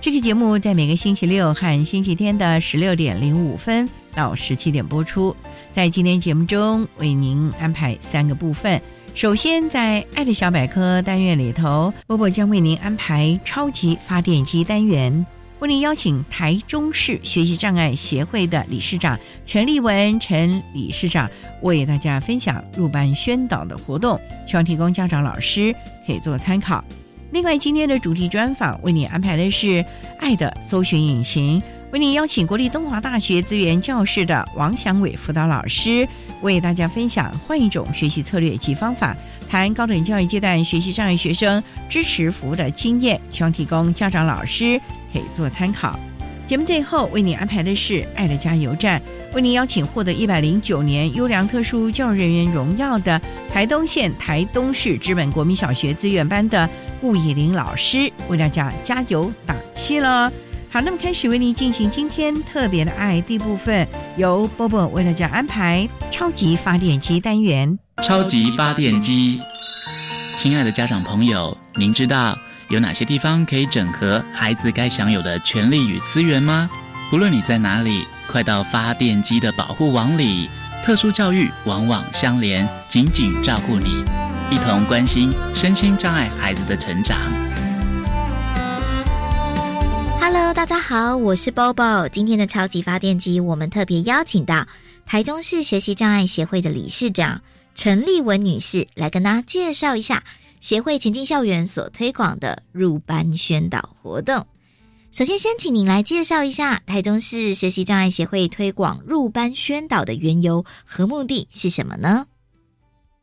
这期节目在每个星期六和星期天的十六点零五分到十七点播出。在今天节目中，为您安排三个部分。首先，在“爱的小百科”单元里头，波波将为您安排超级发电机单元，为您邀请台中市学习障碍协会的理事长陈立文陈理事长为大家分享入班宣导的活动，希望提供家长老师可以做参考。另外，今天的主题专访为你安排的是“爱的搜寻引擎”，为你邀请国立东华大学资源教室的王祥伟辅导老师，为大家分享换一种学习策略及方法，谈高等教育阶段学习障碍学生支持服务的经验，希望提供家长老师可以做参考。节目最后为你安排的是“爱的加油站”，为您邀请获得一百零九年优良特殊教育人员荣耀的台东县台东市知本国民小学资源班的顾以玲老师，为大家加油打气了。好，那么开始为您进行今天特别的爱第一部分，由波波为大家安排超级发电机单元。超级发电机，亲爱的家长朋友，您知道？有哪些地方可以整合孩子该享有的权利与资源吗？不论你在哪里，快到发电机的保护网里。特殊教育网网相连，紧紧照顾你，一同关心身心障碍孩子的成长。Hello，大家好，我是 Bobo。今天的超级发电机，我们特别邀请到台中市学习障碍协会的理事长陈丽文女士来跟大家介绍一下。协会前进校园所推广的入班宣导活动，首先先请您来介绍一下台中市学习障碍协会推广入班宣导的缘由和目的是什么呢？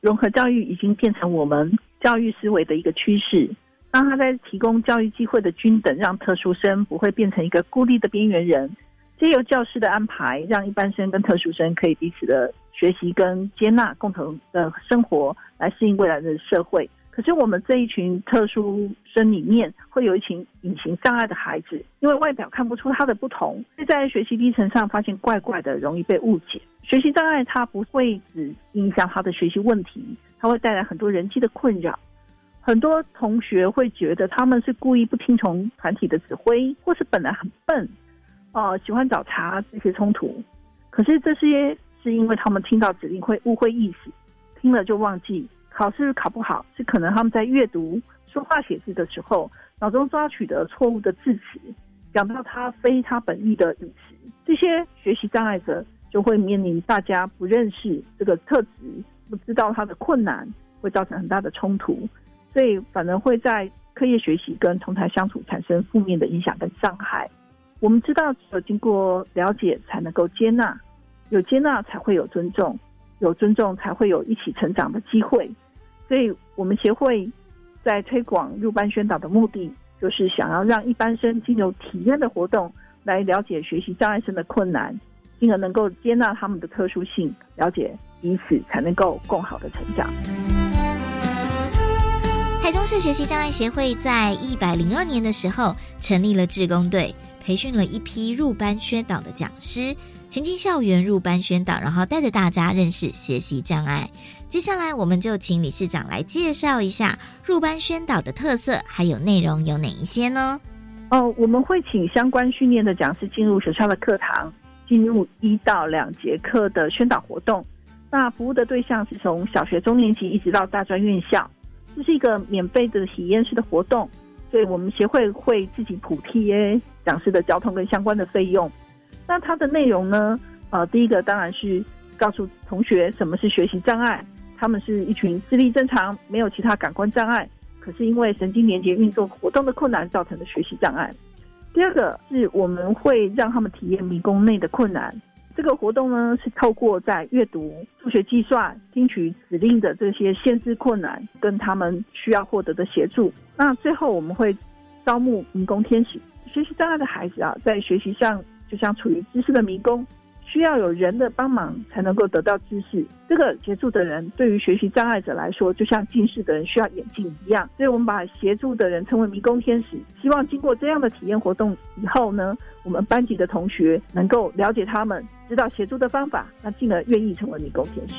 融合教育已经变成我们教育思维的一个趋势，当他在提供教育机会的均等，让特殊生不会变成一个孤立的边缘人，借由教师的安排，让一般生跟特殊生可以彼此的学习跟接纳，共同的生活来适应未来的社会。可是我们这一群特殊生里面，会有一群隐形障碍的孩子，因为外表看不出他的不同，是在学习历程上发现怪怪的，容易被误解。学习障碍它不会只影响他的学习问题，它会带来很多人际的困扰。很多同学会觉得他们是故意不听从团体的指挥，或是本来很笨，哦，喜欢找茬这些冲突。可是这些是因为他们听到指令会误会意思，听了就忘记。考试考不好，是可能他们在阅读、说话、写字的时候，脑中抓取的错误的字词，讲到他非他本意的语词，这些学习障碍者就会面临大家不认识这个特质，不知道他的困难，会造成很大的冲突，所以反而会在课业学习跟同台相处产生负面的影响跟伤害。我们知道，只有经过了解，才能够接纳，有接纳才会有尊重，有尊重才会有一起成长的机会。所以我们协会在推广入班宣导的目的，就是想要让一般生经由体验的活动来了解学习障碍生的困难，进而能够接纳他们的特殊性，了解彼此，才能够更好的成长。台中市学习障碍协会在一百零二年的时候成立了志工队，培训了一批入班宣导的讲师。前进校园入班宣导，然后带着大家认识学习障碍。接下来，我们就请理事长来介绍一下入班宣导的特色，还有内容有哪一些呢？哦，我们会请相关训练的讲师进入学校的课堂，进入一到两节课的宣导活动。那服务的对象是从小学中年级一直到大专院校，这是一个免费的体验式的活动，所以我们协会会自己补贴讲师的交通跟相关的费用。那它的内容呢？呃，第一个当然是告诉同学什么是学习障碍，他们是一群视力正常、没有其他感官障碍，可是因为神经连接运作活动的困难造成的学习障碍。第二个是我们会让他们体验迷宫内的困难。这个活动呢是透过在阅读、数学计算、听取指令的这些限制困难，跟他们需要获得的协助。那最后我们会招募迷宫天使。学习障碍的孩子啊，在学习上。就像处于知识的迷宫，需要有人的帮忙才能够得到知识。这个协助的人对于学习障碍者来说，就像近视的人需要眼镜一样。所以我们把协助的人称为迷宫天使。希望经过这样的体验活动以后呢，我们班级的同学能够了解他们，知道协助的方法，那进而愿意成为迷宫天使。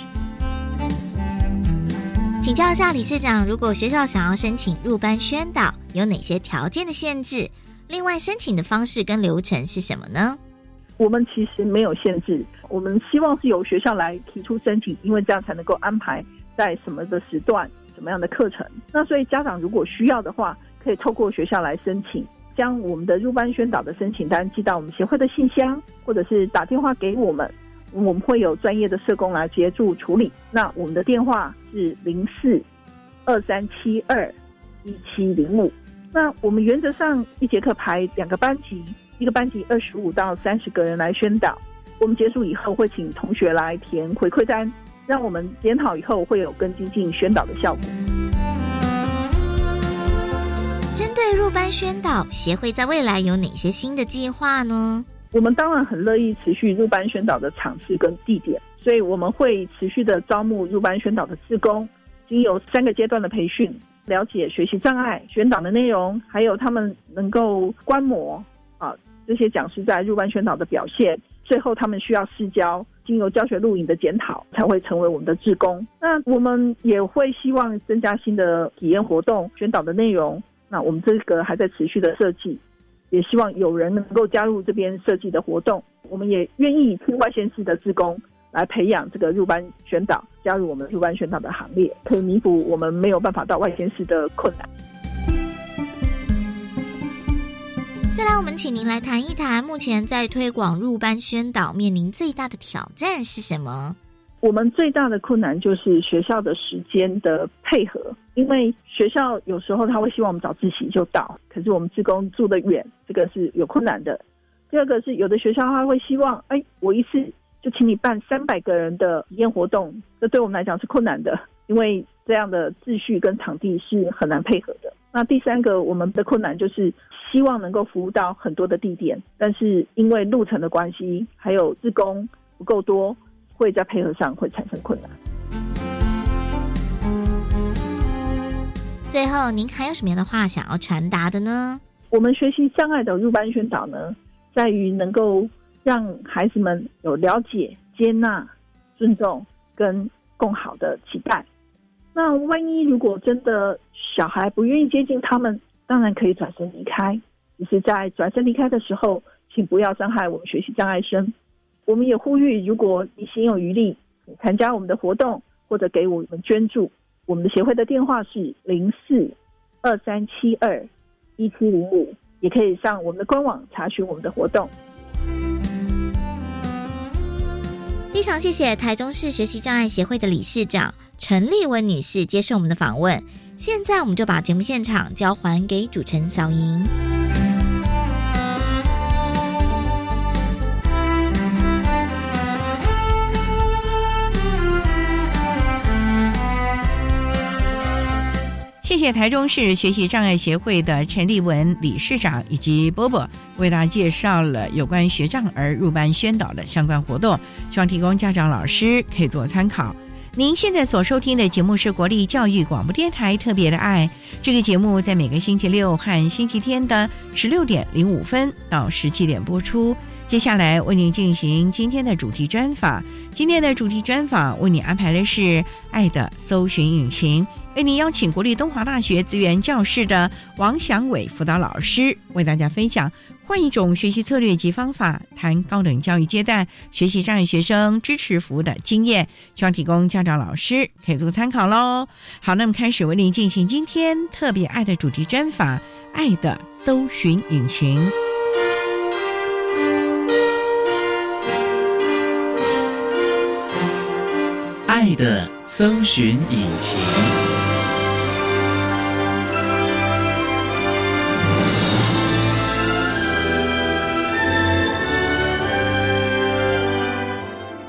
请教一下理事长，如果学校想要申请入班宣导，有哪些条件的限制？另外，申请的方式跟流程是什么呢？我们其实没有限制，我们希望是由学校来提出申请，因为这样才能够安排在什么的时段、什么样的课程。那所以家长如果需要的话，可以透过学校来申请，将我们的入班宣导的申请单寄到我们协会的信箱，或者是打电话给我们，我们会有专业的社工来协助处理。那我们的电话是零四二三七二一七零五。那我们原则上一节课排两个班级，一个班级二十五到三十个人来宣导。我们结束以后会请同学来填回馈单，让我们检讨以后会有更激进宣导的效果。针对入班宣导，协会在未来有哪些新的计划呢？我们当然很乐意持续入班宣导的场次跟地点，所以我们会持续的招募入班宣导的志工，经由三个阶段的培训。了解学习障碍宣导的内容，还有他们能够观摩啊这些讲师在入班宣导的表现，最后他们需要试教，经由教学录影的检讨，才会成为我们的志工。那我们也会希望增加新的体验活动宣导的内容。那我们这个还在持续的设计，也希望有人能够加入这边设计的活动。我们也愿意听外县市的志工。来培养这个入班宣导，加入我们入班宣导的行列，可以弥补我们没有办法到外县市的困难。再来，我们请您来谈一谈，目前在推广入班宣导面临最大的挑战是什么？我们最大的困难就是学校的时间的配合，因为学校有时候他会希望我们早自习就到，可是我们职工住得远，这个是有困难的。第二个是有的学校他会希望，哎，我一次。就请你办三百个人的体验活动，这对我们来讲是困难的，因为这样的秩序跟场地是很难配合的。那第三个，我们的困难就是希望能够服务到很多的地点，但是因为路程的关系，还有自工不够多，会在配合上会产生困难。最后，您还有什么样的话想要传达的呢？我们学习障碍的入班宣导呢，在于能够。让孩子们有了解、接纳、尊重跟更好的期待。那万一如果真的小孩不愿意接近他们，当然可以转身离开。只是在转身离开的时候，请不要伤害我们学习障碍生。我们也呼吁，如果你心有余力，参加我们的活动或者给我们捐助，我们的协会的电话是零四二三七二一七零五，也可以上我们的官网查询我们的活动。非常谢谢台中市学习障碍协会的理事长陈丽文女士接受我们的访问。现在我们就把节目现场交还给主持人小莹。谢谢台中市学习障碍协会的陈立文理事长以及波波为大家介绍了有关学障儿入班宣导的相关活动，希望提供家长老师可以做参考。您现在所收听的节目是国立教育广播电台特别的爱，这个节目在每个星期六和星期天的十六点零五分到十七点播出。接下来为您进行今天的主题专访。今天的主题专访为你安排的是“爱的搜寻引擎”，为您邀请国立东华大学资源教室的王祥伟辅导老师为大家分享换一种学习策略及方法，谈高等教育阶段学习障碍学生支持服务的经验，希望提供家长老师可以做参考喽。好，那么开始为您进行今天特别爱的主题专访，“爱的搜寻引擎”。的搜寻引擎。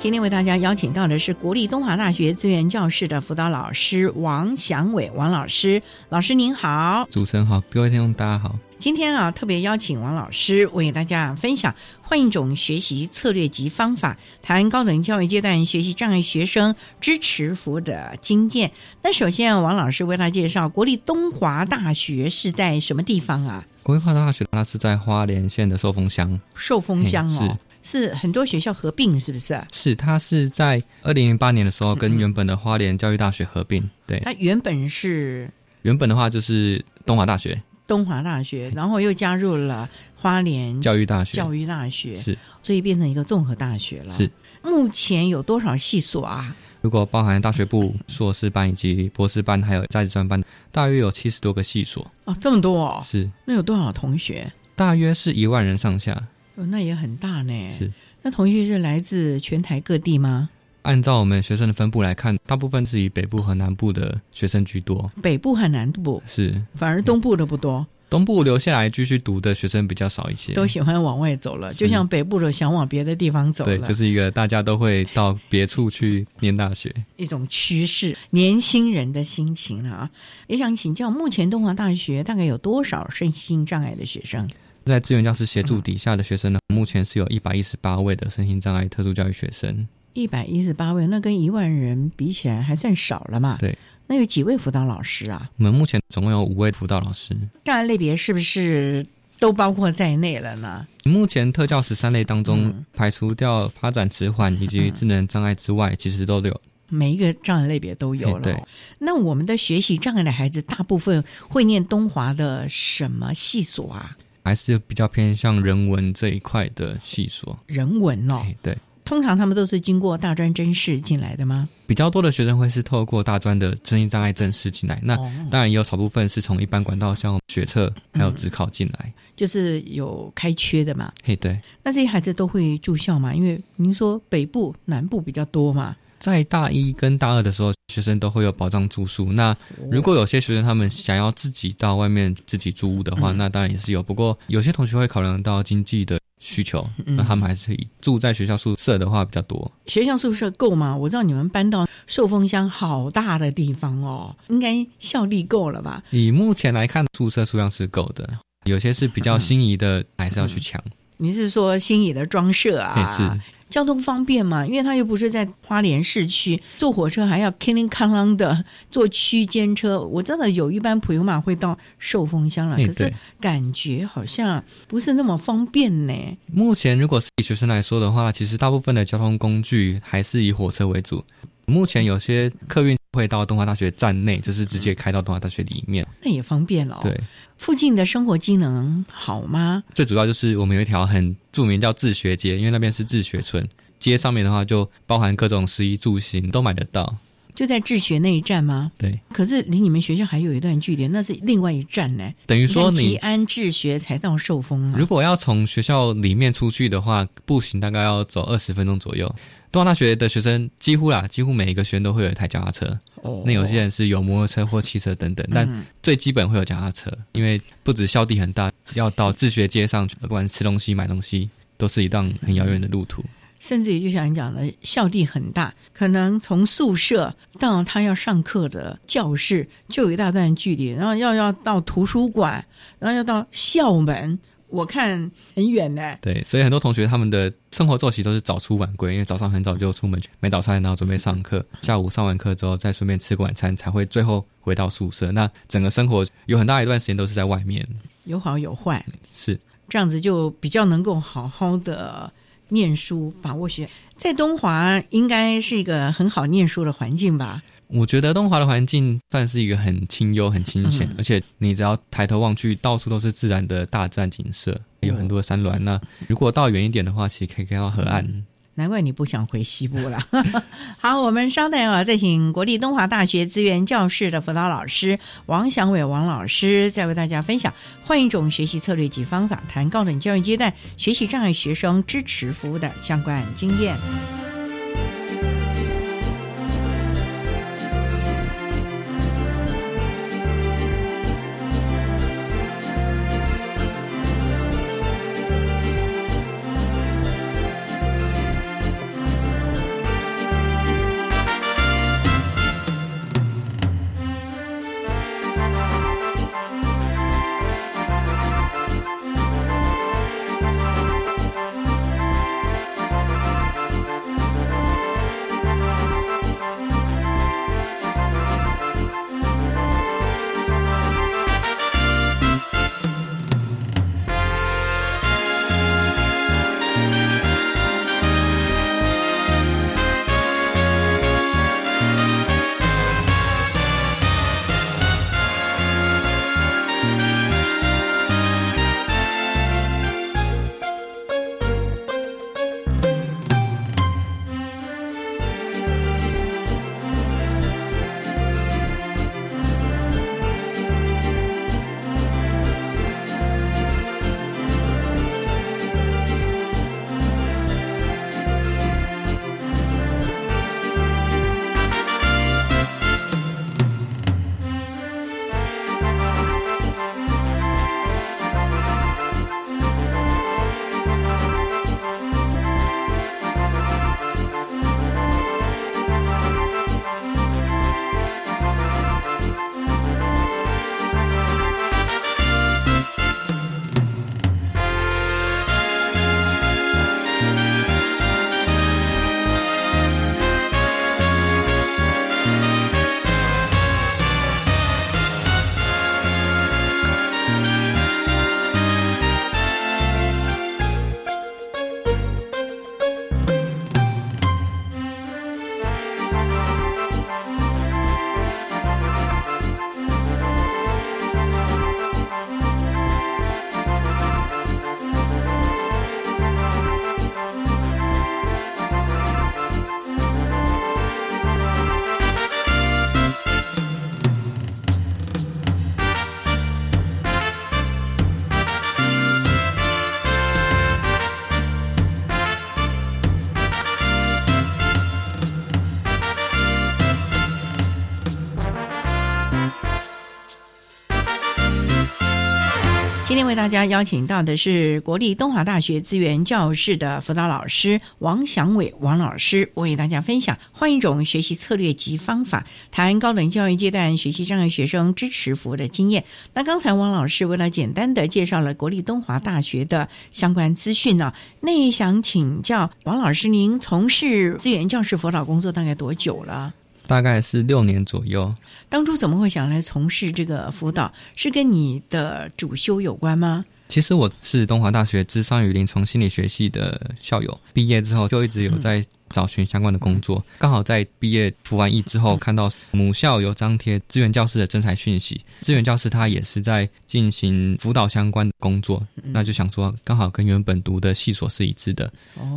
今天为大家邀请到的是国立东华大学资源教室的辅导老师王祥伟王老师，老师您好，主持人好，各位听众大家好。今天啊，特别邀请王老师为大家分享换一种学习策略及方法，谈高等教育阶段学习障碍学生支持服务的经验。那首先，王老师为大家介绍国立东华大学是在什么地方啊？国立东华大学它是在花莲县的寿丰乡，寿丰乡哦，是很多学校合并，是不是？是，它是在二零零八年的时候跟原本的花莲教育大学合并。对，它原本是原本的话就是东华大学。东华大学，然后又加入了花莲教育大学，教育大学是，所以变成一个综合大学了。是，目前有多少系所啊？如果包含大学部、硕士班以及博士班，还有在职专班，大约有七十多个系所。哦，这么多哦！是，那有多少同学？大约是一万人上下。哦，那也很大呢。是，那同学是来自全台各地吗？按照我们学生的分布来看，大部分是以北部和南部的学生居多。北部和南部是，反而东部的不多。东部留下来继续读的学生比较少一些，都喜欢往外走了，就像北部的想往别的地方走了。对，就是一个大家都会到别处去念大学一种趋势，年轻人的心情啊。也想请教，目前东华大学大概有多少身心障碍的学生？在资源教师协助底下的学生呢？目前是有一百一十八位的身心障碍特殊教育学生。一百一十八位，那跟一万人比起来还算少了嘛？对。那有几位辅导老师啊？我们目前总共有五位辅导老师。障碍类别是不是都包括在内了呢？目前特教十三类当中，排除掉发展迟缓以及智能障碍之外，其实都有。每一个障碍类别都有了。对。那我们的学习障碍的孩子，大部分会念东华的什么系所啊？还是比较偏向人文这一块的系所。人文哦。对。通常他们都是经过大专真试进来的吗？比较多的学生会是透过大专的身心障碍正式进来，那当然也有少部分是从一般管道，像学测还有职考进来，就是有开缺的嘛。嘿，对。那这些孩子都会住校嘛？因为您说北部、南部比较多嘛。在大一跟大二的时候，学生都会有保障住宿。那如果有些学生他们想要自己到外面自己租屋的话，那当然也是有。不过有些同学会考量到经济的需求，那他们还是以住在学校宿舍的话比较多。学校宿舍够吗？我知道你们搬到寿丰乡好大的地方哦，应该效力够了吧？以目前来看，宿舍数量是够的。有些是比较心仪的，还是要去抢。你是说心仪的装设啊？是。交通方便嘛？因为它又不是在花莲市区，坐火车还要叮铃哐啷的坐区间车。我真的有一班普悠玛会到寿丰乡了，可是感觉好像不是那么方便呢。目前如果是以学生来说的话，其实大部分的交通工具还是以火车为主。目前有些客运会到东华大学站内，就是直接开到东华大学里面，那也方便了。对，附近的生活机能好吗？最主要就是我们有一条很著名叫自学街，因为那边是自学村，街上面的话就包含各种食衣住行都买得到。就在自学那一站吗？对。可是离你们学校还有一段距离，那是另外一站呢。等于说你吉安自学才到寿丰。如果要从学校里面出去的话，步行大概要走二十分钟左右。东华大学的学生几乎啦，几乎每一个学生都会有一台脚踏车。哦，那有些人是有摩托车或汽车等等，但最基本会有脚踏车，因为不止校地很大，要到自学街上，不管是吃东西、买东西，都是一段很遥远的路途。甚至于就像你讲的，校地很大，可能从宿舍到他要上课的教室就有一大段距离，然后要要到图书馆，然后要到校门。我看很远呢。对，所以很多同学他们的生活作息都是早出晚归，因为早上很早就出门买早餐，然后准备上课，下午上完课之后再顺便吃个晚餐，才会最后回到宿舍。那整个生活有很大一段时间都是在外面，有好有坏。是，这样子就比较能够好好的念书，把握学。在东华应该是一个很好念书的环境吧？我觉得东华的环境算是一个很清幽、很清闲，而且你只要抬头望去，到处都是自然的大自然景色，有很多山峦。那如果到远一点的话，其实可以看到河岸。难怪你不想回西部了。好，我们稍等啊，再请国立东华大学资源教室的辅导老师王祥伟王老师，再为大家分享换一种学习策略及方法，谈高等教育阶段学习障碍学生支持服务的相关经验。大家邀请到的是国立东华大学资源教室的辅导老师王祥伟王老师，为大家分享换一种学习策略及方法，谈高等教育阶段学习障碍学生支持服务的经验。那刚才王老师为了简单的介绍了国立东华大学的相关资讯呢，那也想请教王老师，您从事资源教室辅导工作大概多久了？大概是六年左右。当初怎么会想来从事这个辅导？是跟你的主修有关吗？其实我是东华大学智商与临床心理学系的校友，毕业之后就一直有在。找寻相关的工作，刚好在毕业服完役之后，看到母校有张贴资源教师的征才讯息。资源教师他也是在进行辅导相关的工作，那就想说，刚好跟原本读的系所是一致的，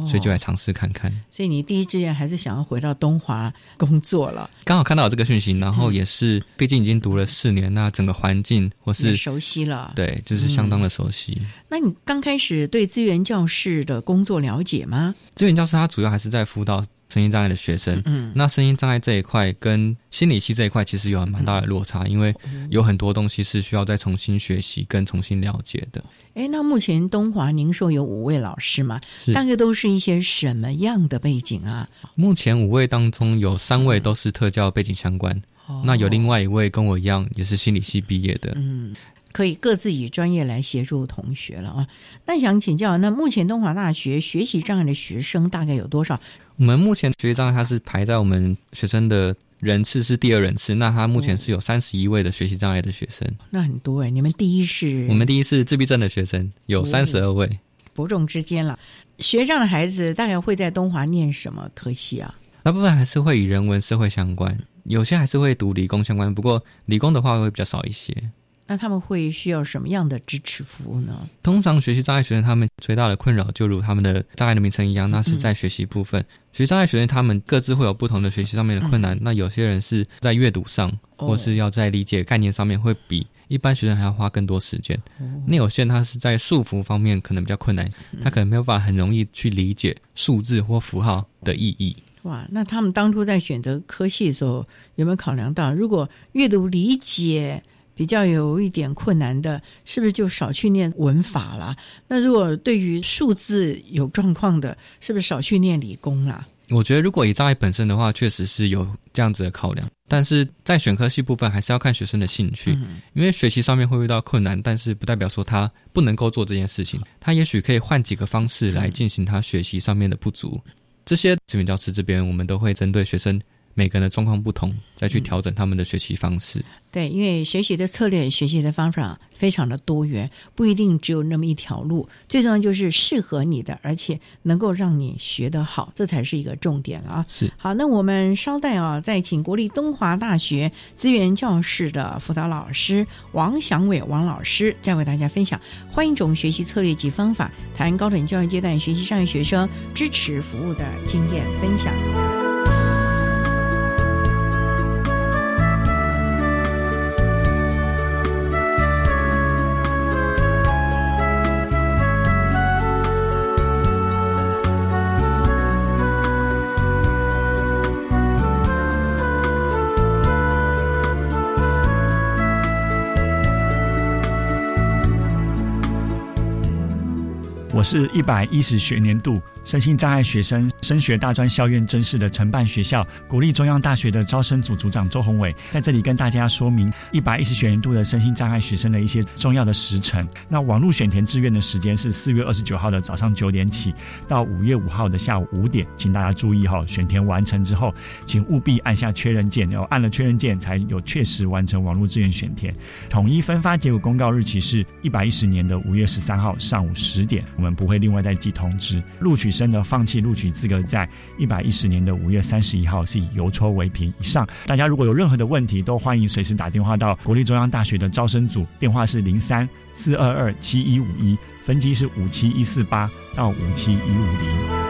所以就来尝试看看。所以你第一志愿还是想要回到东华工作了？刚好看到这个讯息，然后也是，毕竟已经读了四年，那整个环境或是熟悉了，对，就是相当的熟悉。那你刚开始对资源教室的工作了解吗？资源教师他主要还是在辅导声音障碍的学生。嗯，那声音障碍这一块跟心理系这一块其实有蛮大的落差，因为有很多东西是需要再重新学习跟重新了解的。哎，那目前东华您说有五位老师吗？大概都是一些什么样的背景啊？目前五位当中有三位都是特教背景相关，那有另外一位跟我一样也是心理系毕业的。嗯。可以各自以专业来协助同学了啊！那想请教，那目前东华大学学习障碍的学生大概有多少？我们目前学习障碍它是排在我们学生的人次是第二人次，那他目前是有三十一位的学习障碍的学生。那很多哎，你们第一是？我们第一是自闭症的学生，有三十二位。伯仲之间了。学障的孩子大概会在东华念什么科系啊？大部分还是会以人文社会相关，有些还是会读理工相关，不过理工的话会比较少一些。那他们会需要什么样的支持服务呢？通常学习障碍学生他们最大的困扰，就如他们的障碍的名称一样，那是在学习部分。学习障碍学生他们各自会有不同的学习上面的困难。那有些人是在阅读上，或是要在理解概念上面会比一般学生还要花更多时间。那有些人他是在束缚方面可能比较困难，他可能没有办法很容易去理解数字或符号的意义。哇，那他们当初在选择科系的时候有没有考量到，如果阅读理解？比较有一点困难的，是不是就少去念文法啦？那如果对于数字有状况的，是不是少去念理工啦？我觉得，如果以障碍本身的话，确实是有这样子的考量。但是在选科系部分，还是要看学生的兴趣，因为学习上面会遇到困难，但是不代表说他不能够做这件事情。他也许可以换几个方式来进行他学习上面的不足。这些资源教师这边，我们都会针对学生。每个人的状况不同，再去调整他们的学习方式。对，因为学习的策略、学习的方法非常的多元，不一定只有那么一条路。最重要就是适合你的，而且能够让你学得好，这才是一个重点了啊！是好，那我们稍待啊，再请国立东华大学资源教室的辅导老师王祥伟王老师，再为大家分享换一种学习策略及方法，谈高等教育阶段学习障碍学生支持服务的经验分享。我是一百一十学年度身心障碍学生升学大专校院真试的承办学校国立中央大学的招生组组长周宏伟，在这里跟大家说明一百一十学年度的身心障碍学生的一些重要的时程。那网络选填志愿的时间是四月二十九号的早上九点起到五月五号的下午五点，请大家注意哈，选填完成之后，请务必按下确认键，要按了确认键才有确实完成网络志愿选填。统一分发结果公告日期是一百一十年的五月十三号上午十点，我们。不会另外再寄通知。录取生的放弃录取资格，在一百一十年的五月三十一号是以邮戳为凭。以上，大家如果有任何的问题，都欢迎随时打电话到国立中央大学的招生组，电话是零三四二二七一五一，分机是五七一四八到五七一五零。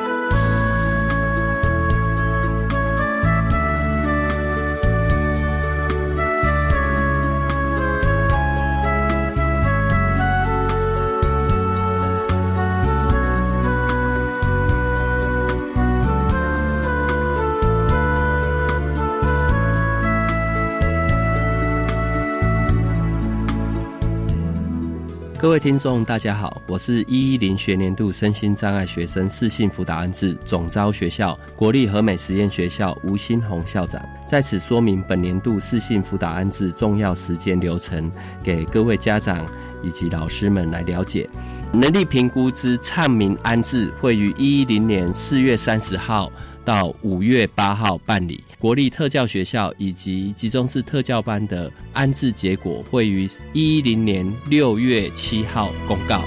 各位听众，大家好，我是一一零学年度身心障碍学生适性辅导安置总招学校国立和美实验学校吴新红校长，在此说明本年度适性辅导安置重要时间流程，给各位家长以及老师们来了解。能力评估之畅明安置会于一一零年四月三十号。到五月八号办理国立特教学校以及集中式特教班的安置结果，会于一零年六月七号公告。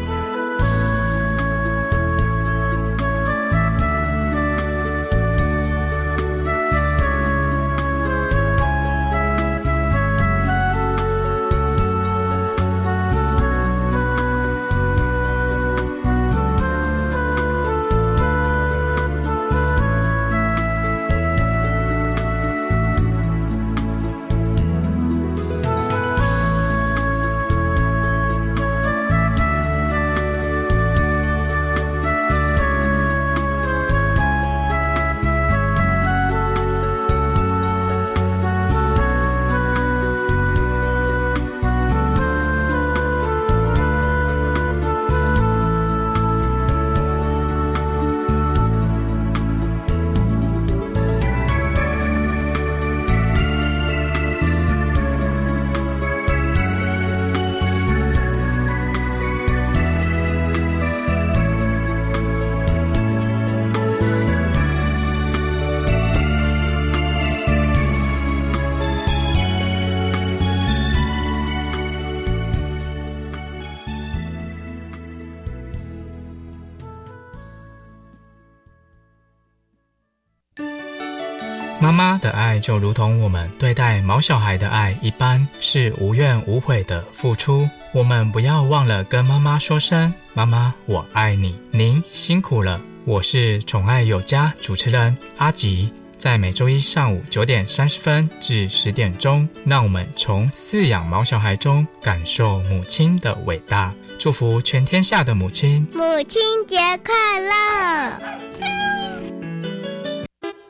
爱就如同我们对待毛小孩的爱一般，是无怨无悔的付出。我们不要忘了跟妈妈说声“妈妈，我爱你”，您辛苦了。我是宠爱有家主持人阿吉，在每周一上午九点三十分至十点钟，让我们从饲养毛小孩中感受母亲的伟大，祝福全天下的母亲。母亲节快乐！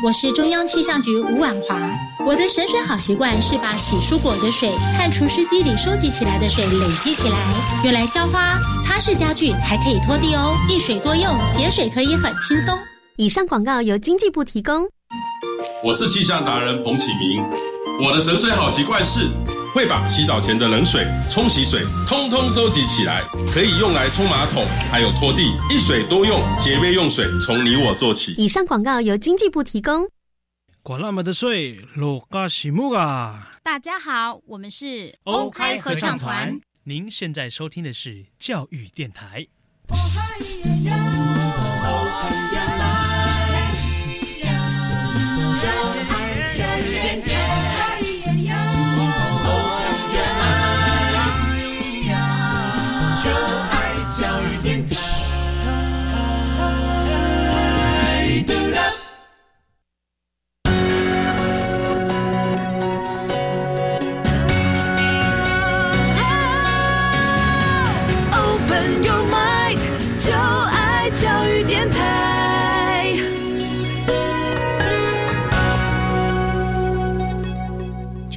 我是中央气象局吴婉华。我的省水好习惯是把洗蔬果的水和除湿机里收集起来的水累积起来，用来浇花、擦拭家具，还可以拖地哦。一水多用，节水可以很轻松。以上广告由经济部提供。我是气象达人彭启明。我的省水好习惯是。会把洗澡前的冷水、冲洗水通通收集起来，可以用来冲马桶，还有拖地，一水多用，节约用水，从你我做起。以上广告由经济部提供。管那么的水，落嘎西木啊！大家好，我们是 OK 合唱团。您现在收听的是教育电台。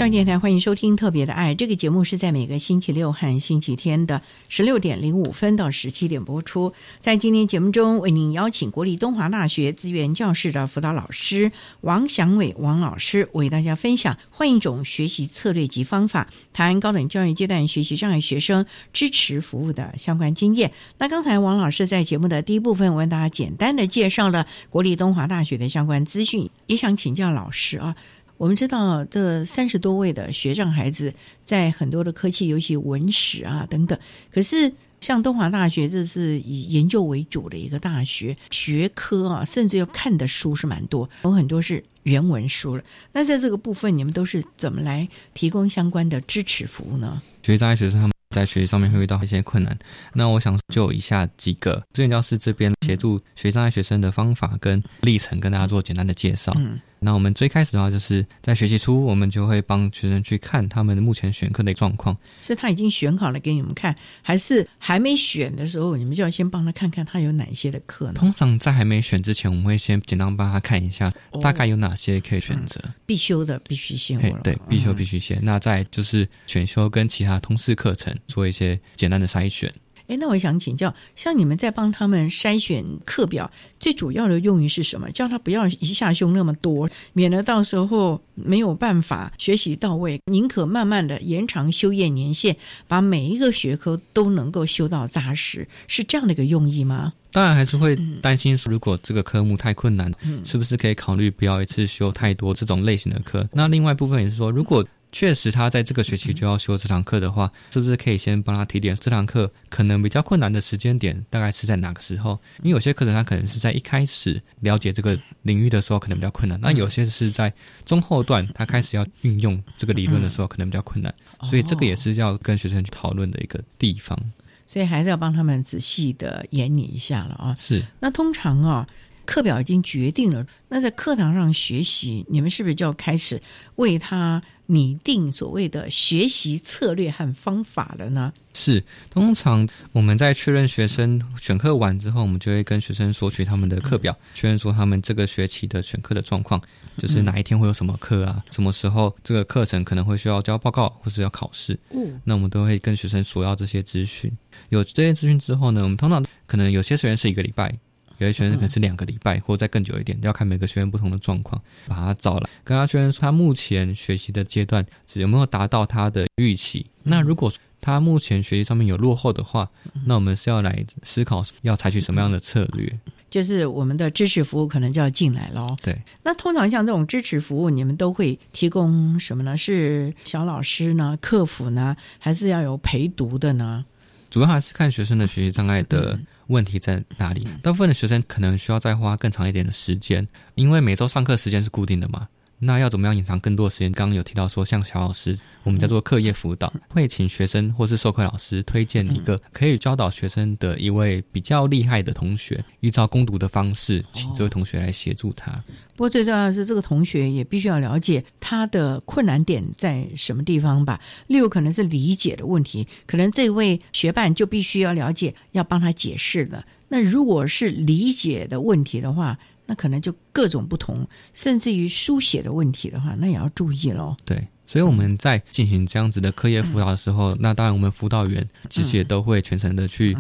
教育电台欢迎收听《特别的爱》这个节目，是在每个星期六和星期天的十六点零五分到十七点播出。在今天节目中，为您邀请国立东华大学资源教室的辅导老师王祥伟王老师，为大家分享换一种学习策略及方法，谈高等教育阶段学习障碍学生支持服务的相关经验。那刚才王老师在节目的第一部分为大家简单的介绍了国立东华大学的相关资讯，也想请教老师啊。我们知道，这三十多位的学障孩子，在很多的科技，尤其文史啊等等。可是，像东华大学，这是以研究为主的一个大学，学科啊，甚至要看的书是蛮多，有很多是原文书了。那在这个部分，你们都是怎么来提供相关的支持服务呢？学障碍学生他们在学习上面会遇到一些困难，那我想就以下几个资源教师这边协助学障碍学生的方法跟历程，跟大家做简单的介绍。嗯。那我们最开始的话，就是在学习初，我们就会帮学生去看他们目前选课的状况。是他已经选好了给你们看，还是还没选的时候，你们就要先帮他看看他有哪些的课呢？通常在还没选之前，我们会先简单帮他看一下，大概有哪些可以选择。必修的必须先。对，必修必须先。那再就是选修跟其他通识课程做一些简单的筛选。哎，那我想请教，像你们在帮他们筛选课表，最主要的用意是什么？叫他不要一下修那么多，免得到时候没有办法学习到位。宁可慢慢的延长修业年限，把每一个学科都能够修到扎实，是这样的一个用意吗？当然还是会担心，如果这个科目太困难，是不是可以考虑不要一次修太多这种类型的课？那另外一部分也是说，如果确实，他在这个学期就要修这堂课的话，是不是可以先帮他提点这堂课可能比较困难的时间点，大概是在哪个时候？因为有些课程他可能是在一开始了解这个领域的时候可能比较困难，那有些是在中后段他开始要运用这个理论的时候可能比较困难，所以这个也是要跟学生去讨论的一个地方。所以还是要帮他们仔细的研拟一下了啊。是，那通常啊。课表已经决定了，那在课堂上学习，你们是不是就要开始为他拟定所谓的学习策略和方法了呢？是，通常我们在确认学生选课完之后，我们就会跟学生索取他们的课表，确认说他们这个学期的选课的状况，就是哪一天会有什么课啊，什么时候这个课程可能会需要交报告或是要考试。嗯，那我们都会跟学生索要这些资讯。有这些资讯之后呢，我们通常可能有些学员是一个礼拜。有些学生可能是两个礼拜，或者再更久一点，要看每个学员不同的状况，把他找来，跟他确认说他目前学习的阶段有没有达到他的预期。那如果他目前学习上面有落后的话，那我们是要来思考要采取什么样的策略。就是我们的支持服务可能就要进来了。对，那通常像这种支持服务，你们都会提供什么呢？是小老师呢，客服呢，还是要有陪读的呢？主要还是看学生的学习障碍的问题在哪里。大部分的学生可能需要再花更长一点的时间，因为每周上课时间是固定的嘛。那要怎么样隐藏更多的时间？刚刚有提到说，像小老师，我们叫做课业辅导，会请学生或是授课老师推荐一个可以教导学生的一位比较厉害的同学，依照攻读的方式，请这位同学来协助他。不过最重要的是，这个同学也必须要了解他的困难点在什么地方吧。例如，可能是理解的问题，可能这位学伴就必须要了解，要帮他解释了。那如果是理解的问题的话，那可能就各种不同，甚至于书写的问题的话，那也要注意喽。对，所以我们在进行这样子的课业辅导的时候，那当然我们辅导员其实也都会全程的去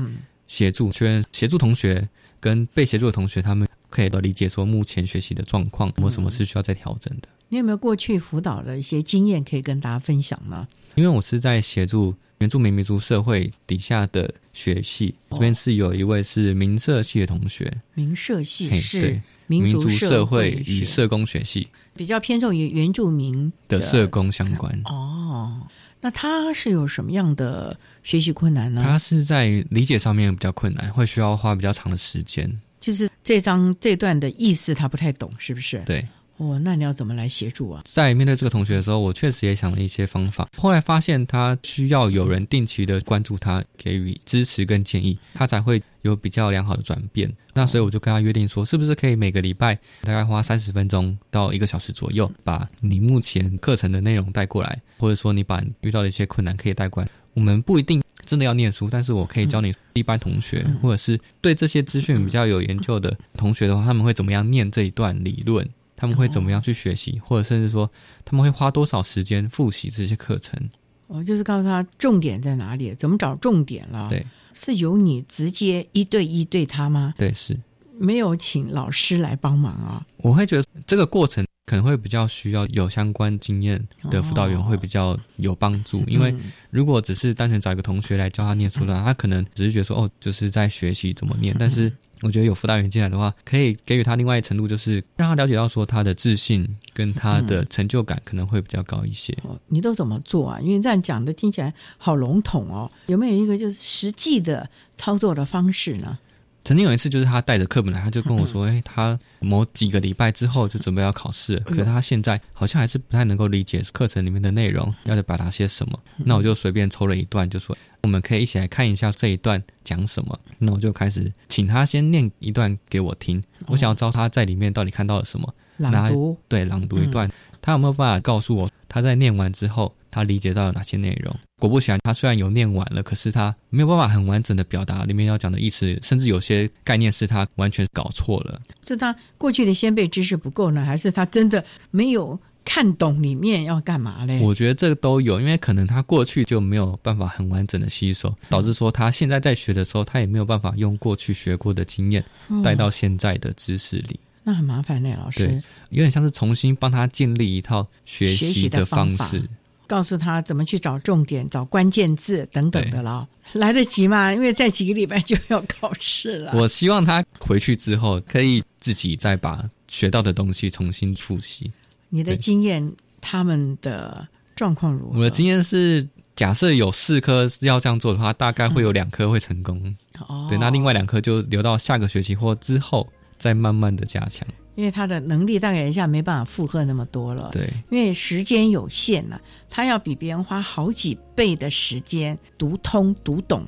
协助，确协助同学跟被协助的同学，他们可以都理解说目前学习的状况，有什么是需要再调整的。你有没有过去辅导的一些经验可以跟大家分享呢？因为我是在协助原住民民族社会底下的学系，这边是有一位是民社系的同学，民社系是。民族社会与社工学系比较偏重于原住民的社工相关哦。那他是有什么样的学习困难呢？他是在理解上面比较困难，会需要花比较长的时间。就是这章这段的意思他不太懂，是不是？对。哦，那你要怎么来协助啊？在面对这个同学的时候，我确实也想了一些方法。后来发现他需要有人定期的关注他，给予支持跟建议，他才会有比较良好的转变。那所以我就跟他约定说，是不是可以每个礼拜大概花三十分钟到一个小时左右，把你目前课程的内容带过来，或者说你把遇到的一些困难可以带过来。我们不一定真的要念书，但是我可以教你一般同学，或者是对这些资讯比较有研究的同学的话，他们会怎么样念这一段理论。他们会怎么样去学习，或者甚至说他们会花多少时间复习这些课程？我就是告诉他重点在哪里，怎么找重点了。对，是由你直接一对一对他吗？对，是没有请老师来帮忙啊。我会觉得这个过程可能会比较需要有相关经验的辅导员会比较有帮助，因为如果只是单纯找一个同学来教他念书的话，他可能只是觉得说哦，就是在学习怎么念，但是。我觉得有辅导员进来的话，可以给予他另外一程度，就是让他了解到说他的自信跟他的成就感可能会比较高一些。你都怎么做啊？因为这样讲的听起来好笼统哦。有没有一个就是实际的操作的方式呢？曾经有一次，就是他带着课本来，他就跟我说：“哎，他某几个礼拜之后就准备要考试，可是他现在好像还是不太能够理解课程里面的内容，要表达些什么。”那我就随便抽了一段，就说。我们可以一起来看一下这一段讲什么。那我就开始请他先念一段给我听。我想要知道他在里面到底看到了什么。朗读对，朗读一段。他有没有办法告诉我他在念完之后他理解到了哪些内容？果不其然，他虽然有念完了，可是他没有办法很完整的表达里面要讲的意思，甚至有些概念是他完全搞错了。是他过去的先辈知识不够呢，还是他真的没有？看懂里面要干嘛嘞？我觉得这个都有，因为可能他过去就没有办法很完整的吸收，导致说他现在在学的时候，他也没有办法用过去学过的经验带到现在的知识里。那很麻烦嘞，老师。有点像是重新帮他建立一套学习的方式，告诉他怎么去找重点、找关键字等等的了。来得及吗？因为在几个礼拜就要考试了。我希望他回去之后可以自己再把学到的东西重新复习。你的经验，他们的状况如何？我的经验是，假设有四科要这样做的话，大概会有两科会成功。哦，对，那另外两科就留到下个学期或之后再慢慢的加强。因为他的能力大概一下没办法负荷那么多了。对，因为时间有限呢，他要比别人花好几倍的时间读通读懂。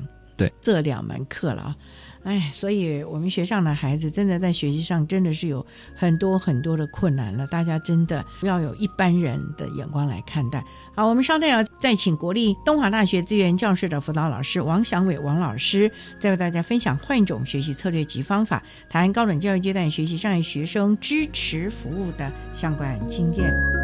这两门课了啊。哎，所以我们学校的孩子真的在学习上真的是有很多很多的困难了。大家真的不要有一般人的眼光来看待。好，我们稍待要再请国立东华大学资源教室的辅导老师王祥伟王老师，再为大家分享换一种学习策略及方法，谈高等教育阶段学习障碍学生支持服务的相关经验。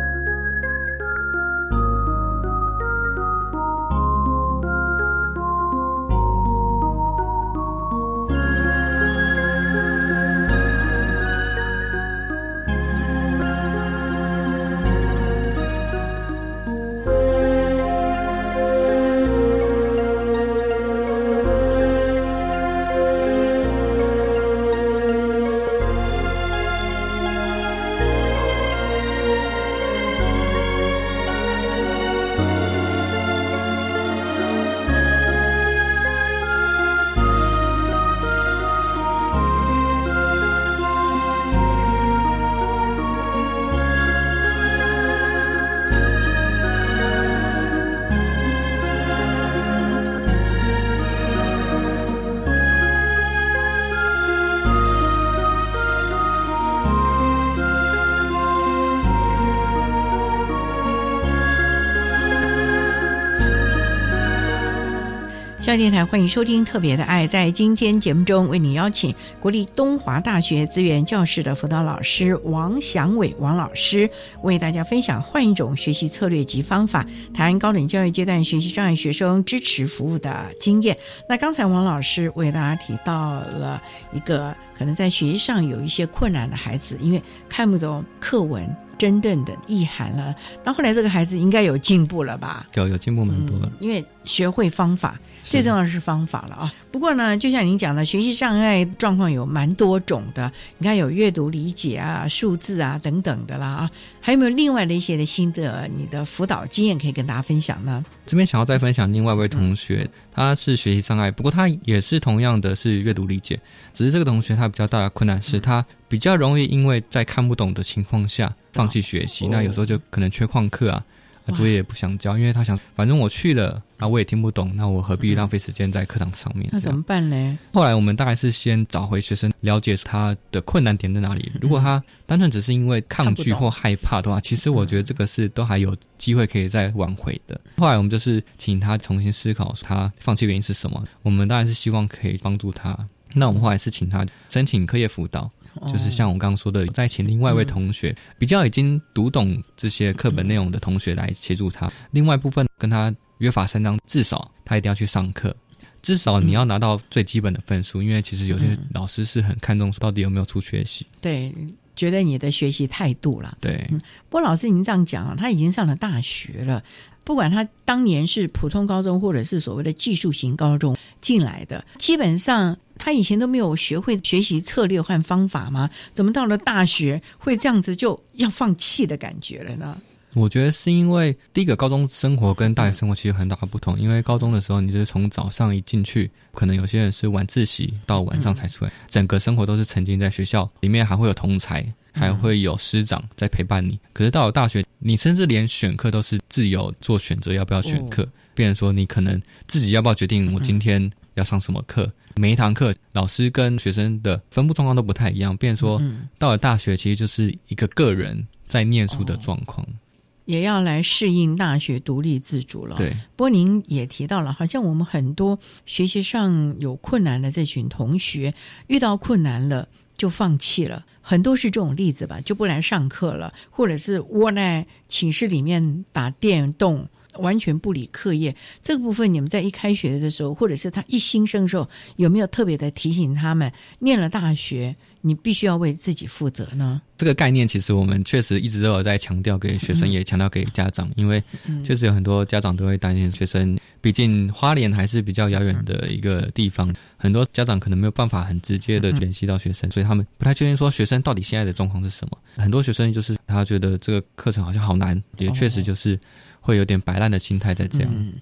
教育电台欢迎收听《特别的爱》。在今天节目中，为你邀请国立东华大学资源教室的辅导老师王祥伟王老师，为大家分享换一种学习策略及方法，谈高等教育阶段学习障碍学生支持服务的经验。那刚才王老师为大家提到了一个可能在学习上有一些困难的孩子，因为看不懂课文。真正的意涵了。那后来这个孩子应该有进步了吧？有有进步蛮多的，因为学会方法，最重要的是方法了啊。不过呢，就像您讲的，学习障碍状况有蛮多种的。你看有阅读理解啊、数字啊等等的啦啊，还有没有另外的一些的新的你的辅导经验可以跟大家分享呢？这边想要再分享另外一位同学，他是学习障碍，不过他也是同样的是阅读理解，只是这个同学他比较大的困难是他比较容易因为在看不懂的情况下放弃学习，那有时候就可能缺旷课啊。作业也不想交，因为他想，反正我去了，那我也听不懂，那我何必浪费时间在课堂上面？那怎么办呢？后来我们大概是先找回学生，了解他的困难点在哪里。如果他单纯只是因为抗拒或害怕的话，其实我觉得这个是都还有机会可以再挽回的。后来我们就是请他重新思考他放弃原因是什么。我们当然是希望可以帮助他。那我们后来是请他申请课业辅导。就是像我刚刚说的，再请另外一位同学，比较已经读懂这些课本内容的同学来协助他。另外部分跟他约法三章，至少他一定要去上课，至少你要拿到最基本的分数。因为其实有些老师是很看重到底有没有出学习，对，觉得你的学习态度了。对，不过老师您这样讲啊，他已经上了大学了。不管他当年是普通高中，或者是所谓的技术型高中进来的，基本上他以前都没有学会学习策略和方法吗？怎么到了大学会这样子就要放弃的感觉了呢？我觉得是因为第一个高中生活跟大学生活其实很大的不同。因为高中的时候，你就是从早上一进去，可能有些人是晚自习到晚上才出来，整个生活都是沉浸在学校里面，还会有同才。还会有师长在陪伴你，可是到了大学，你甚至连选课都是自由做选择，要不要选课？变成说你可能自己要不要决定我今天要上什么课？每一堂课老师跟学生的分布状况都不太一样。变成说到了大学，其实就是一个个人在念书的状况，也要来适应大学独立自主了。对，不过您也提到了，好像我们很多学习上有困难的这群同学遇到困难了。就放弃了，很多是这种例子吧，就不来上课了，或者是窝在寝室里面打电动，完全不理课业。这个部分，你们在一开学的时候，或者是他一新生的时候，有没有特别的提醒他们，念了大学？你必须要为自己负责呢。这个概念其实我们确实一直都有在强调给学生，也强调给家长，因为确实有很多家长都会担心学生，毕竟花莲还是比较遥远的一个地方，很多家长可能没有办法很直接的联系到学生，所以他们不太确定说学生到底现在的状况是什么。很多学生就是他觉得这个课程好像好难，也确实就是会有点摆烂的心态在这样。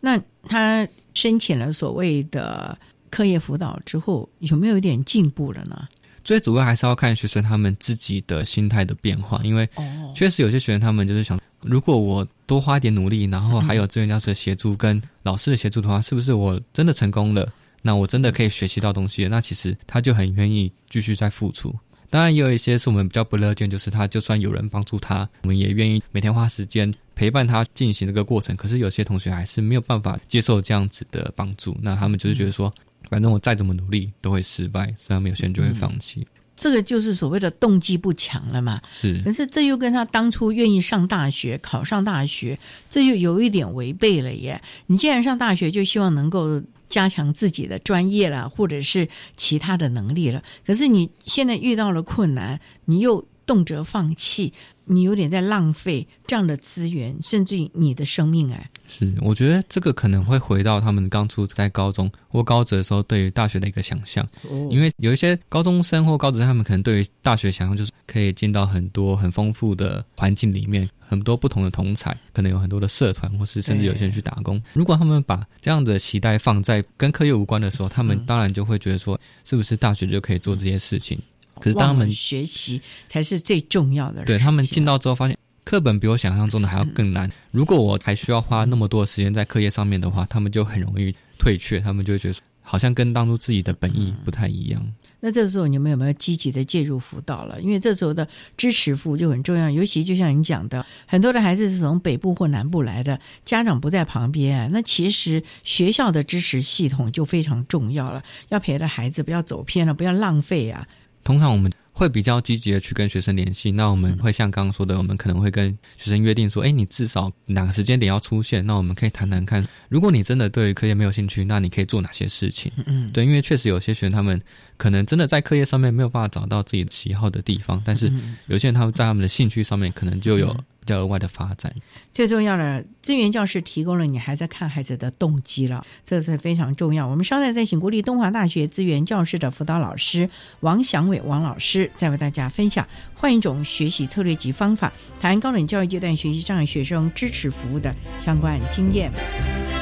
那他申请了所谓的课业辅导之后，有没有一点进步了呢？最主要还是要看学生他们自己的心态的变化，因为确实有些学生他们就是想，如果我多花一点努力，然后 还有资源教师的协助跟老师的协助的话，是不是我真的成功了？那我真的可以学习到东西？那其实他就很愿意继续再付出。当然也有一些是我们比较不乐见，就是他就算有人帮助他，我们也愿意每天花时间陪伴他进行这个过程。可是有些同学还是没有办法接受这样子的帮助，那他们就是觉得说。反正我再怎么努力都会失败，所以他们有些人就会放弃。这个就是所谓的动机不强了嘛？是。可是这又跟他当初愿意上大学、考上大学，这又有一点违背了耶。你既然上大学，就希望能够加强自己的专业了，或者是其他的能力了。可是你现在遇到了困难，你又动辄放弃。你有点在浪费这样的资源，甚至于你的生命哎。是，我觉得这个可能会回到他们刚出在高中或高职的时候，对于大学的一个想象。哦。因为有一些高中生或高职，他们可能对于大学想象就是可以进到很多很丰富的环境里面，很多不同的同才，可能有很多的社团，或是甚至有些人去打工。如果他们把这样的期待放在跟课业无关的时候，他们当然就会觉得说，是不是大学就可以做这些事情？可是当他们学习才是最重要的。对他们进到之后，发现课本比我想象中的还要更难。如果我还需要花那么多时间在课业上面的话，他们就很容易退却。他们就会觉得好像跟当初自己的本意不太一样。那这时候你们有没有积极的介入辅导了？因为这时候的支持服务就很重要，尤其就像你讲的，很多的孩子是从北部或南部来的，家长不在旁边，那其实学校的支持系统就非常重要了，要陪着孩子不要走偏了，不要浪费啊。通常我们。会比较积极的去跟学生联系，那我们会像刚刚说的，我们可能会跟学生约定说，哎，你至少哪个时间点要出现，那我们可以谈谈看。如果你真的对课业没有兴趣，那你可以做哪些事情？嗯，对，因为确实有些学生他们可能真的在课业上面没有办法找到自己喜好的地方，但是有些人他们在他们的兴趣上面可能就有。比较额外的发展，最重要的资源教室提供了你还在看孩子的动机了，这是非常重要。我们稍待再请国立东华大学资源教室的辅导老师王祥伟王老师，再为大家分享换一种学习策略及方法，谈高等教育阶段学习障碍学生支持服务的相关经验。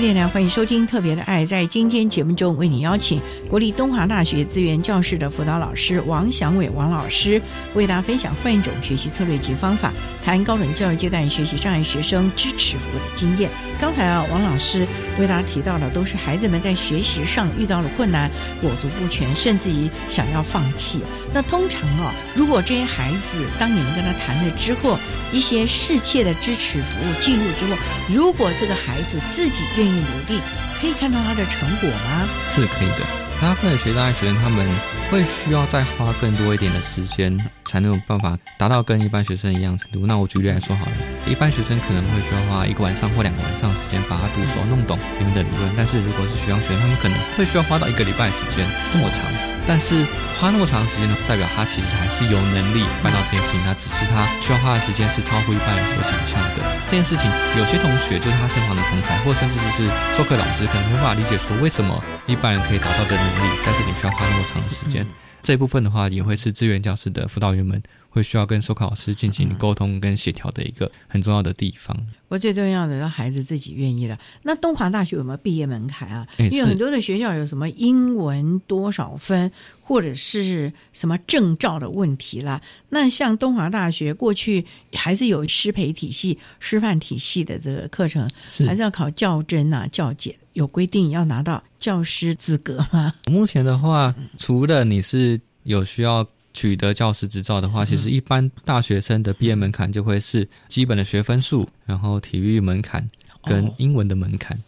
电台欢迎收听《特别的爱》。在今天节目中，为你邀请国立东华大学资源教室的辅导老师王祥伟王老师，为大家分享换一种学习策略及方法，谈高等教育阶段学习障碍学生支持服务的经验。刚才啊，王老师为大家提到的，都是孩子们在学习上遇到了困难，裹足不全，甚至于想要放弃。那通常啊，如果这些孩子当你们跟他谈了之后，一些适切的支持服务进入之后，如果这个孩子自己愿意努力，可以看到他的成果吗？是可以的。大部分的学大学他们会需要再花更多一点的时间，才能有办法达到跟一般学生一样程度。那我举例来说好了，一般学生可能会需要花一个晚上或两个晚上的时间把它读熟、弄懂里面的理论，但是如果是学障学，他们可能会需要花到一个礼拜的时间，这么长。但是花那么长时间呢，代表他其实还是有能力办到这件事情。那只是他需要花的时间是超乎一般人所想象的。这件事情，有些同学就是他身旁的同才，或甚至就是授课老师，可能没办法理解说为什么一般人可以达到的能力，但是你需要花那么长的时间。这一部分的话，也会是资源教室的辅导员们。会需要跟授课老师进行沟通跟协调的一个很重要的地方。我最重要的让孩子自己愿意的。那东华大学有没有毕业门槛啊？因为很多的学校有什么英文多少分，或者是什么证照的问题啦。那像东华大学过去还是有师培体系、师范体系的这个课程，还是要考教甄啊、教检，有规定要拿到教师资格吗？目前的话，除了你是有需要。取得教师执照的话，其实一般大学生的毕业门槛就会是基本的学分数，然后体育门槛跟英文的门槛。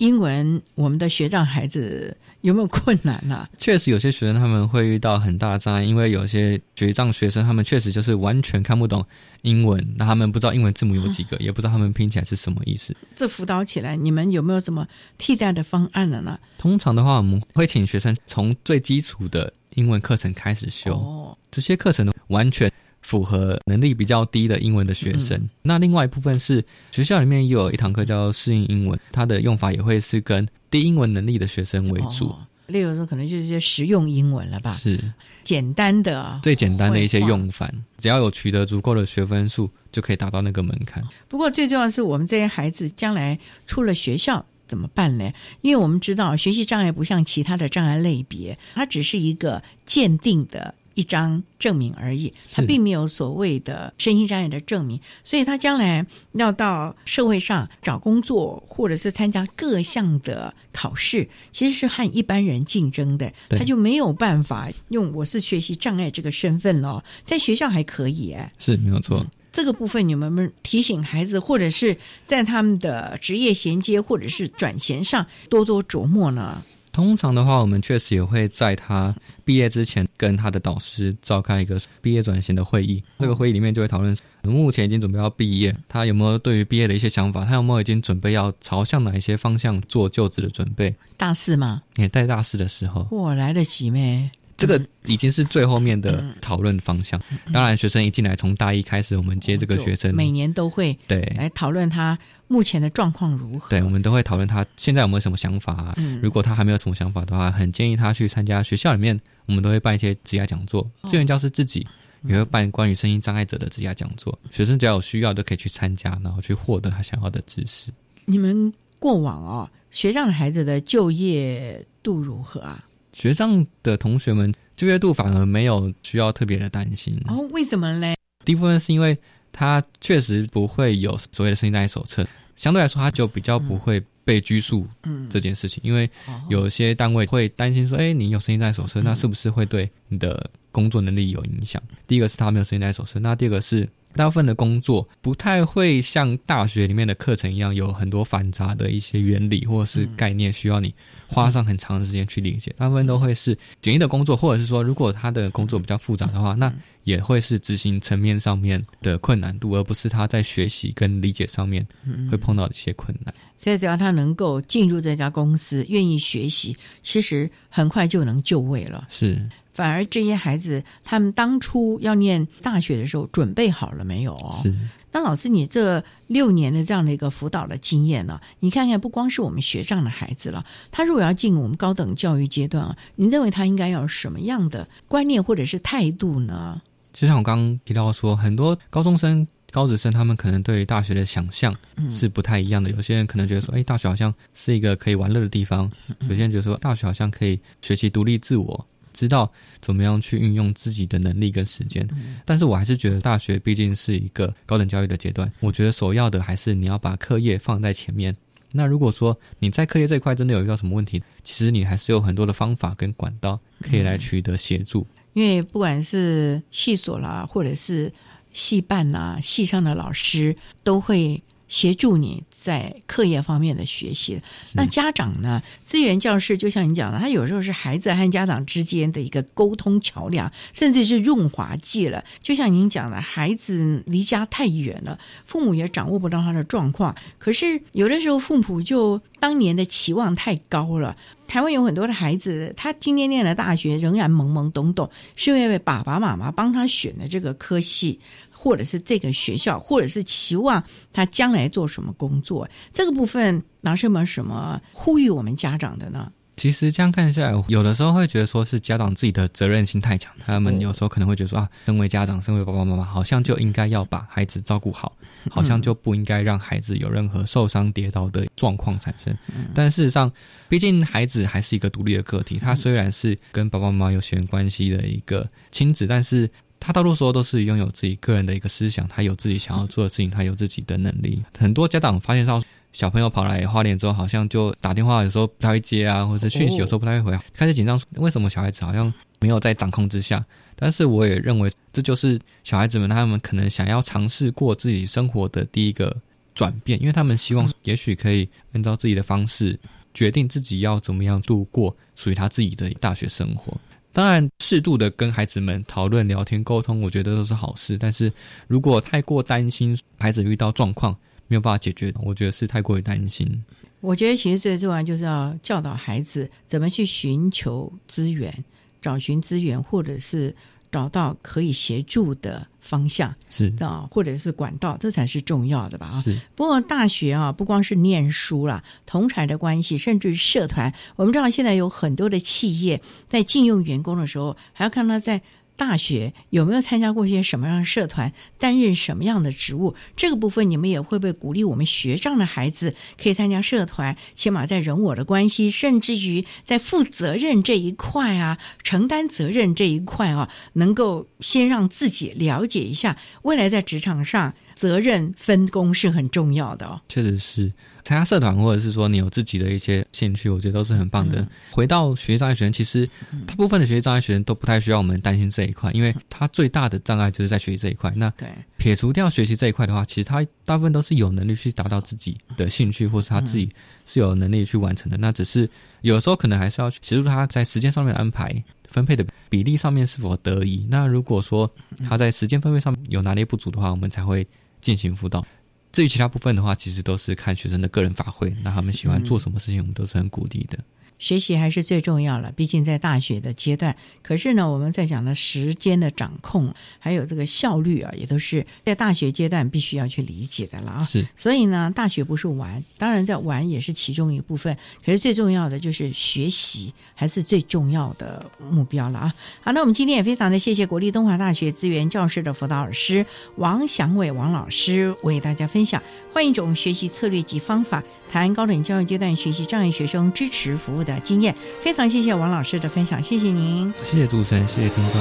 英文，我们的学障孩子有没有困难呢？确实，有些学生他们会遇到很大的障碍，因为有些学障学生他们确实就是完全看不懂英文，那他们不知道英文字母有几个，也不知道他们拼起来是什么意思。这辅导起来，你们有没有什么替代的方案了呢？通常的话，我们会请学生从最基础的。英文课程开始修，哦这些课程呢完全符合能力比较低的英文的学生。那另外一部分是学校里面也有一堂课叫适应英文，它的用法也会是跟低英文能力的学生为主。例如说，可能就是一些实用英文了吧？是简单的、最简单的一些用法，只要有取得足够的学分数，就可以达到那个门槛。不过最重要的是，我们这些孩子将来出了学校。怎么办呢？因为我们知道学习障碍不像其他的障碍类别，它只是一个鉴定的一张证明而已，他并没有所谓的身心障碍的证明，所以他将来要到社会上找工作，或者是参加各项的考试，其实是和一般人竞争的，他就没有办法用我是学习障碍这个身份了。在学校还可以，哎，是没有错。这个部分你们们提醒孩子，或者是在他们的职业衔接或者是转衔上多多琢磨呢？通常的话，我们确实也会在他毕业之前跟他的导师召开一个毕业转型的会议。这个会议里面就会讨论，目前已经准备要毕业，他有没有对于毕业的一些想法？他有没有已经准备要朝向哪一些方向做就职的准备？大四嘛？也在大四的时候，我来得及没？这个已经是最后面的讨论方向。当然，学生一进来，从大一开始，我们接这个学生，每年都会对来讨论他目前的状况如何。对，我们都会讨论他现在有没有什么想法。如果他还没有什么想法的话，很建议他去参加学校里面，我们都会办一些职业讲座。志愿教师自己也会办关于身心障碍者的职业讲座，学生只要有需要都可以去参加，然后去获得他想要的知识。你们过往哦，学障的孩子的就业度如何啊？学障的同学们就业度反而没有需要特别的担心哦？为什么嘞？第一部分是因为他确实不会有所谓的身心障碍手册，相对来说他就比较不会被拘束这件事情。因为有一些单位会担心说：“哎，你有身心障碍手册，那是不是会对你的工作能力有影响？”第一个是他没有身心障碍手册，那第二个是。大部分的工作不太会像大学里面的课程一样，有很多繁杂的一些原理或者是概念，需要你花上很长时间去理解。大部分都会是简易的工作，或者是说，如果他的工作比较复杂的话，那也会是执行层面上面的困难度，而不是他在学习跟理解上面会碰到一些困难。所以，只要他能够进入这家公司，愿意学习，其实很快就能就位了。是。反而这些孩子，他们当初要念大学的时候，准备好了没有？是。那老师，你这六年的这样的一个辅导的经验呢？你看看，不光是我们学障的孩子了，他如果要进我们高等教育阶段啊，你认为他应该要什么样的观念或者是态度呢？就像我刚刚提到说，很多高中生、高职生，他们可能对于大学的想象是不太一样的。有些人可能觉得说，哎，大学好像是一个可以玩乐的地方；有些人觉得说，大学好像可以学习独立自我。知道怎么样去运用自己的能力跟时间，但是我还是觉得大学毕竟是一个高等教育的阶段，我觉得首要的还是你要把课业放在前面。那如果说你在课业这一块真的有遇到什么问题，其实你还是有很多的方法跟管道可以来取得协助。因为不管是系所啦，或者是系办啦，系上的老师都会。协助你在课业方面的学习，那家长呢？资源教室就像你讲的，他有时候是孩子和家长之间的一个沟通桥梁，甚至是润滑剂了。就像您讲的，孩子离家太远了，父母也掌握不到他的状况。可是有的时候，父母就当年的期望太高了。台湾有很多的孩子，他今天念了大学，仍然懵懵懂懂，是因为爸爸妈妈帮他选的这个科系。或者是这个学校，或者是期望他将来做什么工作，这个部分拿什么什么呼吁我们家长的呢？其实这样看下来，有的时候会觉得说是家长自己的责任心太强，他们有时候可能会觉得说啊，身为家长，身为爸爸妈妈，好像就应该要把孩子照顾好，好像就不应该让孩子有任何受伤跌倒的状况产生。但事实上，毕竟孩子还是一个独立的个体，他虽然是跟爸爸妈妈有血缘关系的一个亲子，但是。他大多数都是拥有自己个人的一个思想，他有自己想要做的事情，他有自己的能力。很多家长发现到小朋友跑来花莲之后，好像就打电话有时候不太会接啊，或者是讯息有时候不太会回，开始紧张，为什么小孩子好像没有在掌控之下？但是我也认为这就是小孩子们他们可能想要尝试过自己生活的第一个转变，因为他们希望也许可以按照自己的方式决定自己要怎么样度过属于他自己的大学生活。当然，适度的跟孩子们讨论、聊天、沟通，我觉得都是好事。但是如果太过担心孩子遇到状况没有办法解决，我觉得是太过于担心。我觉得其实最重要就是要教导孩子怎么去寻求资源、找寻资源，或者是。找到可以协助的方向是啊，或者是管道，这才是重要的吧？啊，是。不过大学啊，不光是念书啦，同才的关系，甚至于社团，我们知道现在有很多的企业在禁用员工的时候，还要看他在。大学有没有参加过一些什么样的社团，担任什么样的职务？这个部分你们也会不会鼓励我们学障的孩子可以参加社团？起码在人我的关系，甚至于在负责任这一块啊，承担责任这一块啊，能够先让自己了解一下，未来在职场上责任分工是很重要的哦。确实是，参加社团，或者是说你有自己的一些兴趣，我觉得都是很棒的。回到学习障碍学生，其实大部分的学习障碍学生都不太需要我们担心这一块，因为他最大的障碍就是在学习这一块。那对撇除掉学习这一块的话，其实他大部分都是有能力去达到自己的兴趣，或是他自己是有能力去完成的。那只是有时候可能还是要协助他在时间上面的安排分配的比例上面是否得宜。那如果说他在时间分配上有哪里不足的话，我们才会进行辅导。至于其他部分的话，其实都是看学生的个人发挥。那他们喜欢做什么事情，我们都是很鼓励的。学习还是最重要了，毕竟在大学的阶段。可是呢，我们在讲的时间的掌控，还有这个效率啊，也都是在大学阶段必须要去理解的了啊。是，所以呢，大学不是玩，当然在玩也是其中一部分。可是最重要的就是学习，还是最重要的目标了啊。好，那我们今天也非常的谢谢国立东华大学资源教室的辅导老师王祥伟王老师为大家分享换一种学习策略及方法，谈高等教育阶段学习障碍学生支持服务的。的经验，非常谢谢王老师的分享，谢谢您，谢谢主持人，谢谢听众。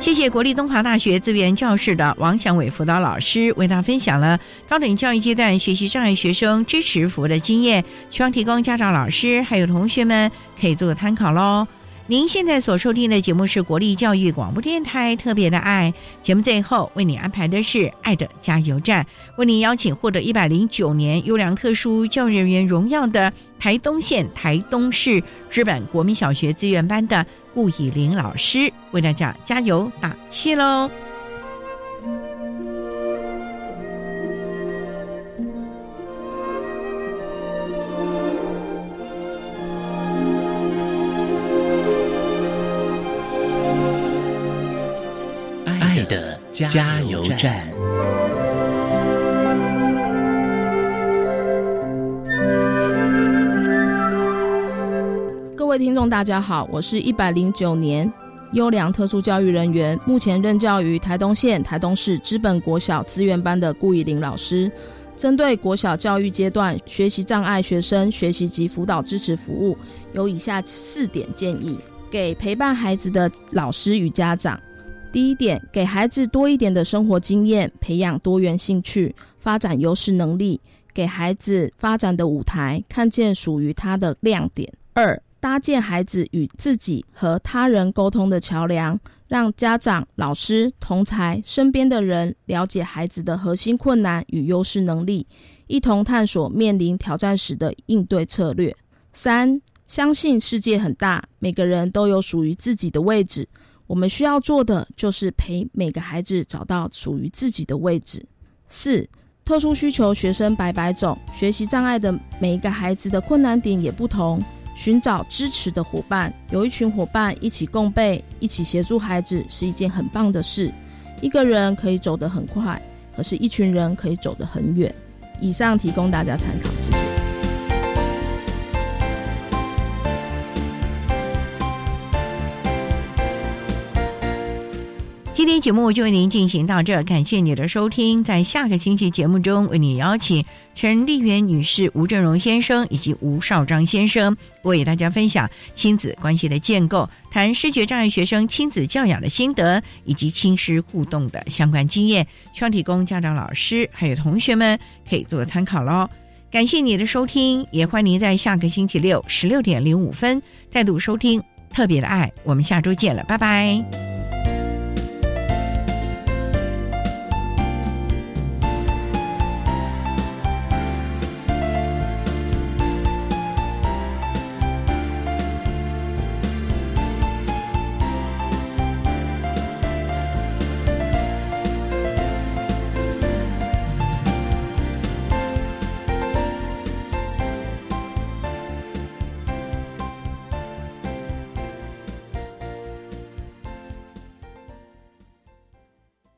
谢谢国立东华大学资源教室的王祥伟辅导老师为大家分享了高等教育阶段学习障碍学生支持服务的经验，希望提供家长、老师还有同学们可以做个参考喽。您现在所收听的节目是国立教育广播电台特别的爱节目，最后为你安排的是爱的加油站，为您邀请获得一百零九年优良特殊教育人员荣耀的台东县台东市日本国民小学资源班的顾以玲老师，为大家加油打气喽。加油站。各位听众，大家好，我是一百零九年优良特殊教育人员，目前任教于台东县台东市资本国小资源班的顾以玲老师。针对国小教育阶段学习障碍学生学习及辅导支持服务，有以下四点建议，给陪伴孩子的老师与家长。第一点，给孩子多一点的生活经验，培养多元兴趣，发展优势能力，给孩子发展的舞台，看见属于他的亮点。二，搭建孩子与自己和他人沟通的桥梁，让家长、老师、同才、身边的人了解孩子的核心困难与优势能力，一同探索面临挑战时的应对策略。三，相信世界很大，每个人都有属于自己的位置。我们需要做的就是陪每个孩子找到属于自己的位置。四、特殊需求学生百百种，学习障碍的每一个孩子的困难点也不同，寻找支持的伙伴，有一群伙伴一起共备，一起协助孩子是一件很棒的事。一个人可以走得很快，可是一群人可以走得很远。以上提供大家参考，今天节目就为您进行到这，感谢你的收听。在下个星期节目中，为你邀请陈丽媛女士、吴振荣先生以及吴少章先生，为大家分享亲子关系的建构，谈视觉障碍学生亲子教养的心得以及亲师互动的相关经验，希望提供家长、老师还有同学们可以做参考喽。感谢你的收听，也欢迎您在下个星期六十六点零五分再度收听特别的爱。我们下周见了，拜拜。